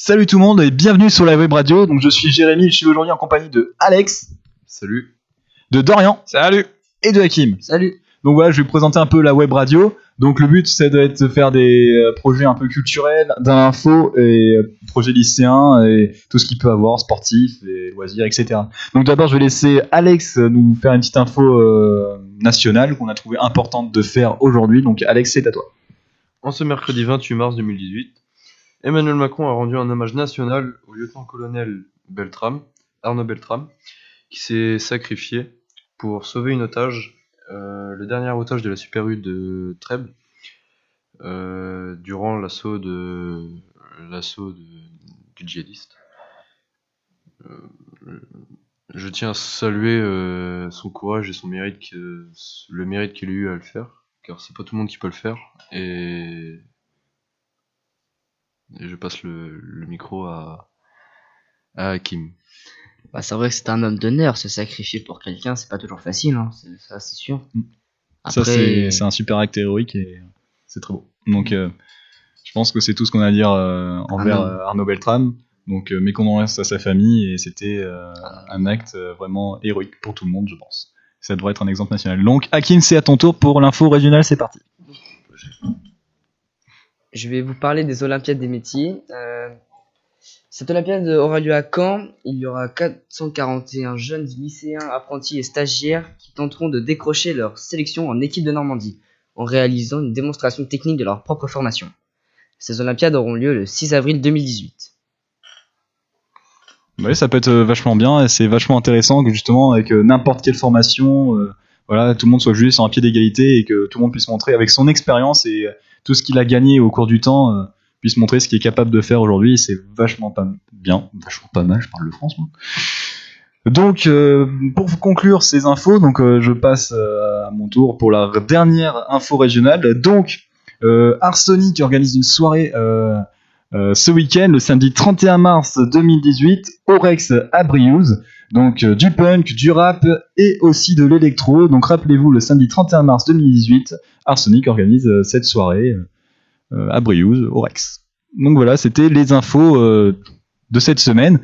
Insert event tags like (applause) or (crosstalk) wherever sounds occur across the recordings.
Salut tout le monde et bienvenue sur la web radio. Donc je suis Jérémy, je suis aujourd'hui en compagnie de Alex, Salut. de Dorian Salut. et de Hakim. Salut. Donc voilà, je vais vous présenter un peu la web radio. Donc le but c'est de faire des euh, projets un peu culturels, d'info et euh, projets lycéens et tout ce qu'il peut avoir, sportif et loisirs, etc. Donc d'abord je vais laisser Alex nous faire une petite info euh, nationale qu'on a trouvé importante de faire aujourd'hui. Donc Alex c'est à toi. En ce mercredi 28 mars 2018, Emmanuel Macron a rendu un hommage national au lieutenant-colonel Beltram, Arnaud Beltram, qui s'est sacrifié pour sauver une otage, euh, le dernier otage de la Super U de Trèbes, euh, durant l'assaut de l'assaut du djihadiste. Euh, je tiens à saluer son courage et son mérite, le mérite qu'il a eu à le faire, car c'est pas tout le monde qui peut le faire. Et je passe le, le micro à, à Hakim. Bah, c'est vrai que c'est un homme d'honneur, se sacrifier pour quelqu'un, c'est pas toujours facile, hein, c'est- ça c'est sûr. Mm. Ça, Après, c'est c'est un super acte héroïque et c'est très beau. Donc, euh, je pense que c'est tout ce qu'on a à dire euh, envers Arnaud. euh, Arnaud Beltrame. Donc, euh, mes condoléances à sa famille et c'était euh, un acte euh, vraiment héroïque pour tout le monde, je pense. Ça devrait être un exemple national. Donc, Hakim, c'est à ton tour pour l'info régionale, c'est parti. Je vais vous parler des Olympiades des métiers. Euh, cette Olympiade aura lieu à Caen. Il y aura 441 jeunes lycéens, apprentis et stagiaires qui tenteront de décrocher leur sélection en équipe de Normandie en réalisant une démonstration technique de leur propre formation. Ces Olympiades auront lieu le 6 avril 2018. Oui, ça peut être euh, vachement bien et c'est vachement intéressant que justement, avec euh, n'importe quelle formation, voilà, tout le monde soit jugé sur un pied d'égalité et que tout le monde puisse montrer avec son expérience et tout ce qu'il a gagné au cours du temps, euh, puisse montrer ce qu'il est capable de faire aujourd'hui. C'est vachement pas bien, vachement pas mal, je parle le France moi. Donc, euh, pour conclure ces infos, donc euh, je passe euh, à mon tour pour la dernière info régionale. Donc, Arsonic organise une soirée ce week-end, le samedi 31 mars 2018, au Rex à Briouze. Donc du punk, du rap et aussi de l'électro. Donc rappelez-vous, le samedi 31 mars 2018, Arsenic organise euh, cette soirée euh, à Briouze, au Rex. Donc voilà, c'était les infos euh, de cette semaine.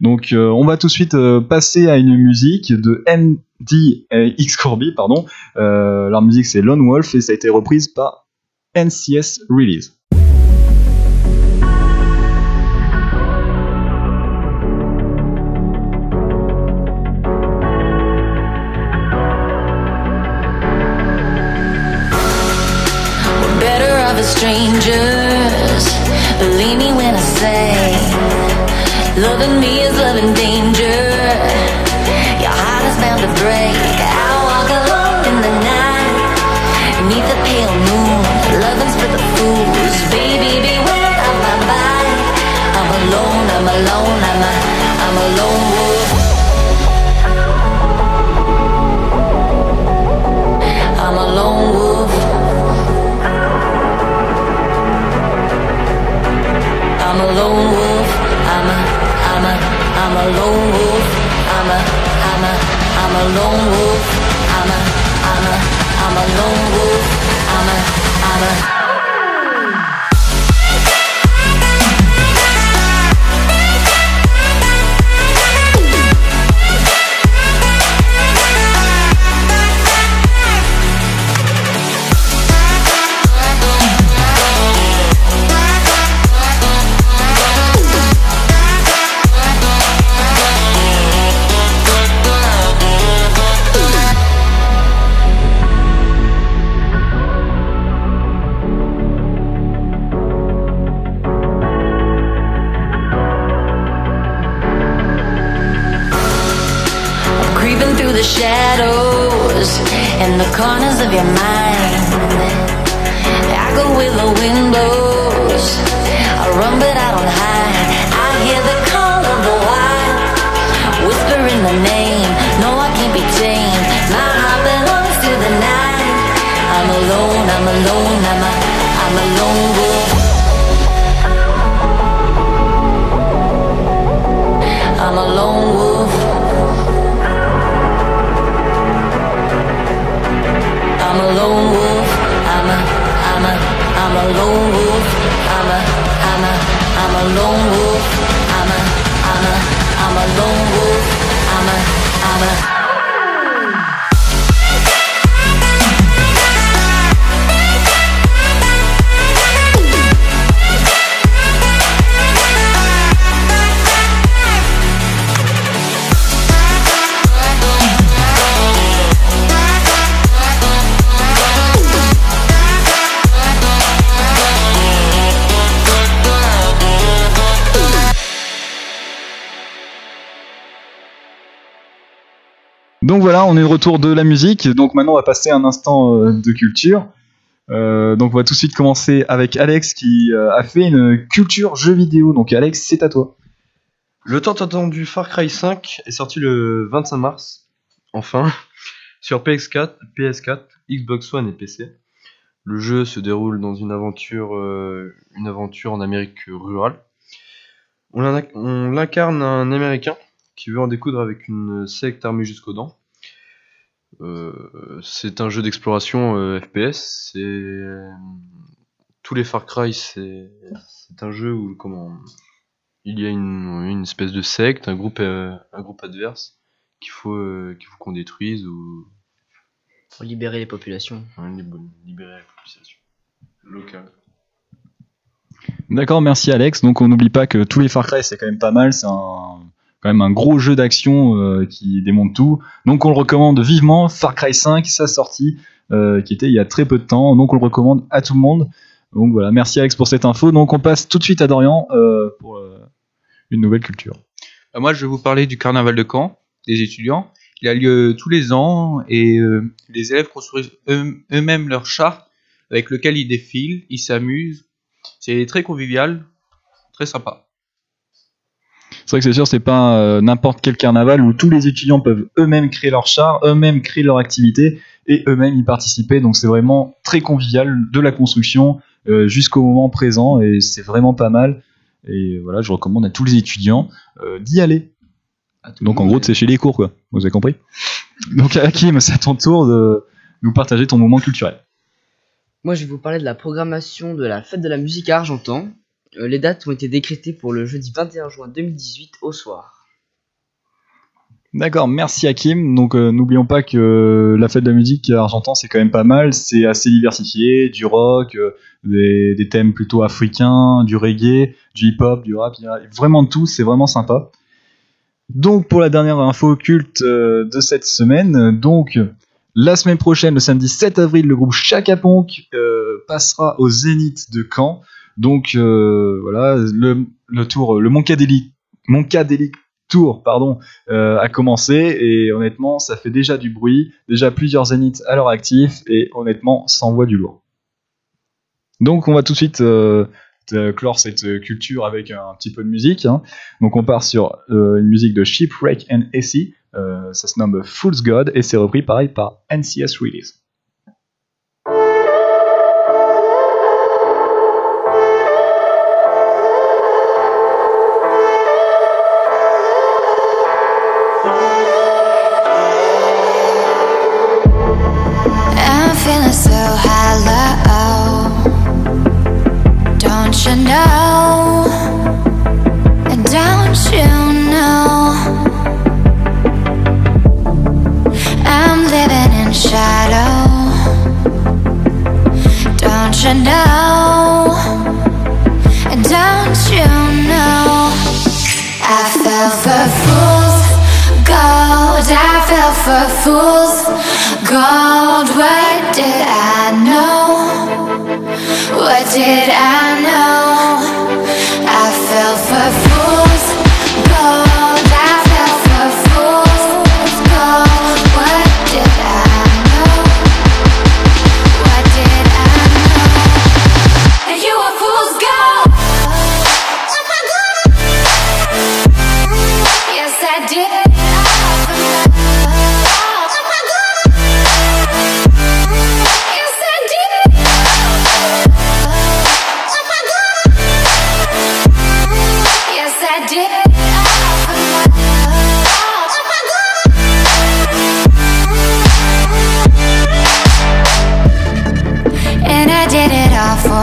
Donc on va tout de suite passer à une musique de MDX Corby, pardon. Leur musique c'est Lone Wolf et ça a été reprise par NCS Release. We're better strangers. Believe me when I say, loving me is loving danger. Your heart is bound to break. I walk alone in the night, beneath the pale moon. Loving's for the fools. Baby, beware of my mind. I'm alone, I'm alone, a, I'm a a lone wolf. I'm a, I'm a, I'm a lone wolf. I'm a, I'm a. Donc voilà, on est de retour de la musique. Donc maintenant, on va passer un instant euh, de culture. Euh, donc on va tout de suite commencer avec Alex qui euh, a fait une culture jeu vidéo. Donc Alex, c'est à toi. Le tant attendu Far Cry 5 est sorti le 25 mars, enfin, (laughs) sur PS4, PS4, Xbox One et PC. Le jeu se déroule dans une aventure, une en Amérique rurale. On, l'incarne un Américain qui veut en découdre avec une secte armée jusqu'aux dents. Euh, c'est un jeu d'exploration euh, FPS. C'est euh, tous les Far Cry, c'est un jeu où comment il y a une, une espèce de secte, un groupe, euh, un groupe adverse qu'il faut euh, qu'il faut qu'on détruise ou Pour libérer les populations. lib- libérer la population locale. D'accord, merci Alex. Donc on n'oublie pas que tous les Far Cry, c'est quand même pas mal. C'est un, quand même un gros jeu d'action euh, qui démonte tout. Donc on le recommande vivement. Far Cry 5, sa sortie, euh, qui était il y a très peu de temps. Donc on le recommande à tout le monde. Donc voilà, merci Alex pour cette info. Donc on passe tout de suite à Dorian euh, pour euh, une nouvelle culture. Euh, Moi, je vais vous parler du carnaval de Caen, des étudiants. Il a lieu tous les ans et euh, les élèves construisent eux- eux-mêmes leur char avec lequel ils défilent, ils s'amusent. C'est très convivial, très sympa. C'est vrai que c'est sûr, c'est pas euh, n'importe quel carnaval où tous les étudiants peuvent eux-mêmes créer leur char, eux-mêmes créer leur activité et eux-mêmes y participer. Donc c'est vraiment très convivial de la construction euh, jusqu'au moment présent et c'est vraiment pas mal. Et voilà, je recommande à tous les étudiants euh, d'y aller. Donc en gros, c'est chez les cours, quoi. Vous avez compris? Donc Hakim, c'est à ton tour de nous partager ton moment culturel. Moi, je vais vous parler de la programmation de la fête de la musique à Argentan. Euh, les dates ont été décrétées pour le jeudi 21 juin 2018 au soir. D'accord, merci Hakim. Donc euh, n'oublions pas que la fête de la musique à Argentan c'est quand même pas mal, c'est assez diversifié, du rock, euh, des, thèmes plutôt africains, du reggae, du hip-hop, du rap, y a vraiment de tout, c'est vraiment sympa. Donc pour la dernière info culte euh, de cette semaine, euh, donc la semaine prochaine, le samedi 7 avril, le groupe Chaka Ponk euh, passera au Zénith de Caen. Donc euh, voilà, le, le tour, le Moncadélic, Moncadélic Tour, pardon, euh, a commencé et honnêtement ça fait déjà du bruit, déjà plusieurs zéniths à leur actif et honnêtement ça envoie du lourd. Donc on va tout de suite euh, te- clore cette euh, culture avec un, petit peu de musique. hein. Donc on part sur euh, une musique de Shipwreck and Essie, euh, ça se nomme Fool's God et c'est repris pareil par NCS Release. I fell for fools gold. What did I know? What did I know? I fell for fools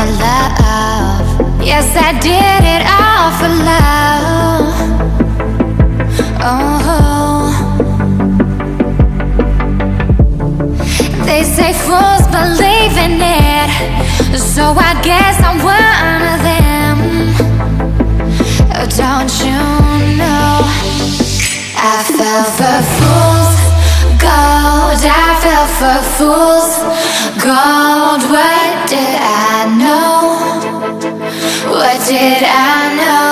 for love. Yes, I did it all for love. Oh, they say fools believe in it, so I guess I'm one of them. Oh, don't you know? I fell for fools gold. I fell for fools gold. What did I? Did I know?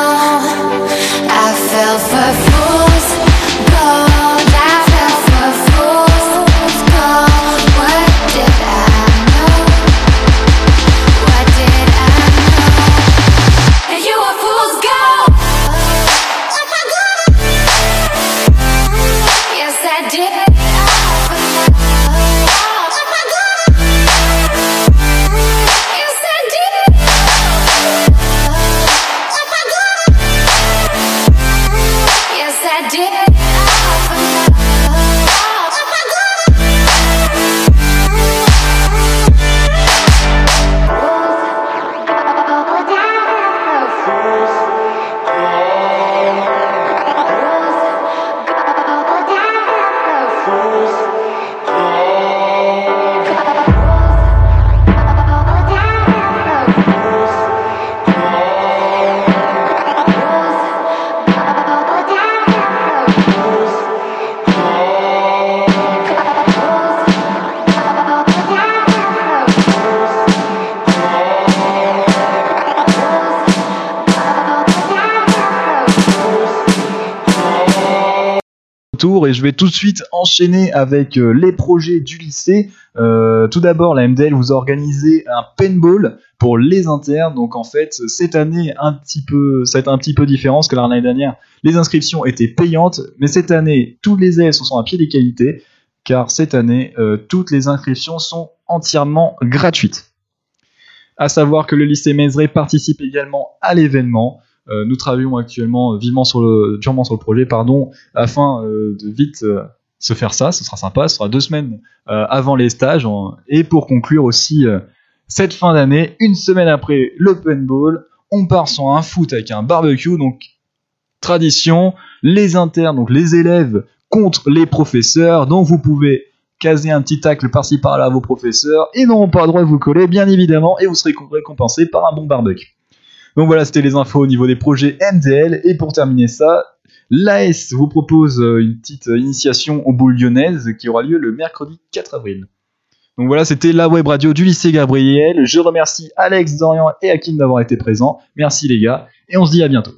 Je vais tout de suite enchaîner avec euh, les projets du lycée. Euh, tout d'abord, la MDL vous a organisé un paintball pour les internes. Donc en fait, cette année, un ça va être un petit peu différent parce que l'année dernière, les inscriptions étaient payantes, mais cette année, tous les élèves sont à pied d'égalité car cette année, euh, toutes les inscriptions sont entièrement gratuites. À savoir que le lycée Mézeray participe également à l'événement. Euh, nous travaillons actuellement vivement sur le, durement sur le projet, pardon, afin euh, de vite euh, se faire ça. Ce sera sympa. Ce sera deux semaines avant les stages. et pour conclure aussi cette fin d'année, une semaine après le paintball, on part sur un foot avec un barbecue. Donc tradition, les internes, donc les élèves contre les professeurs. Donc vous pouvez caser un petit tacle par-ci par-là à vos professeurs. Ils n'auront pas le droit de vous coller, bien évidemment, et vous serez récompensé par un bon barbecue. Donc voilà, c'était les infos au niveau des projets MDL. Et pour terminer ça, l'AS vous propose euh, une petite euh, initiation aux boules lyonnaises qui aura lieu le mercredi 4 avril. Donc voilà, c'était la web radio du lycée Gabriel. Je remercie Alex, Dorian et Hakim d'avoir été présents. Merci les gars, et on se dit à bientôt.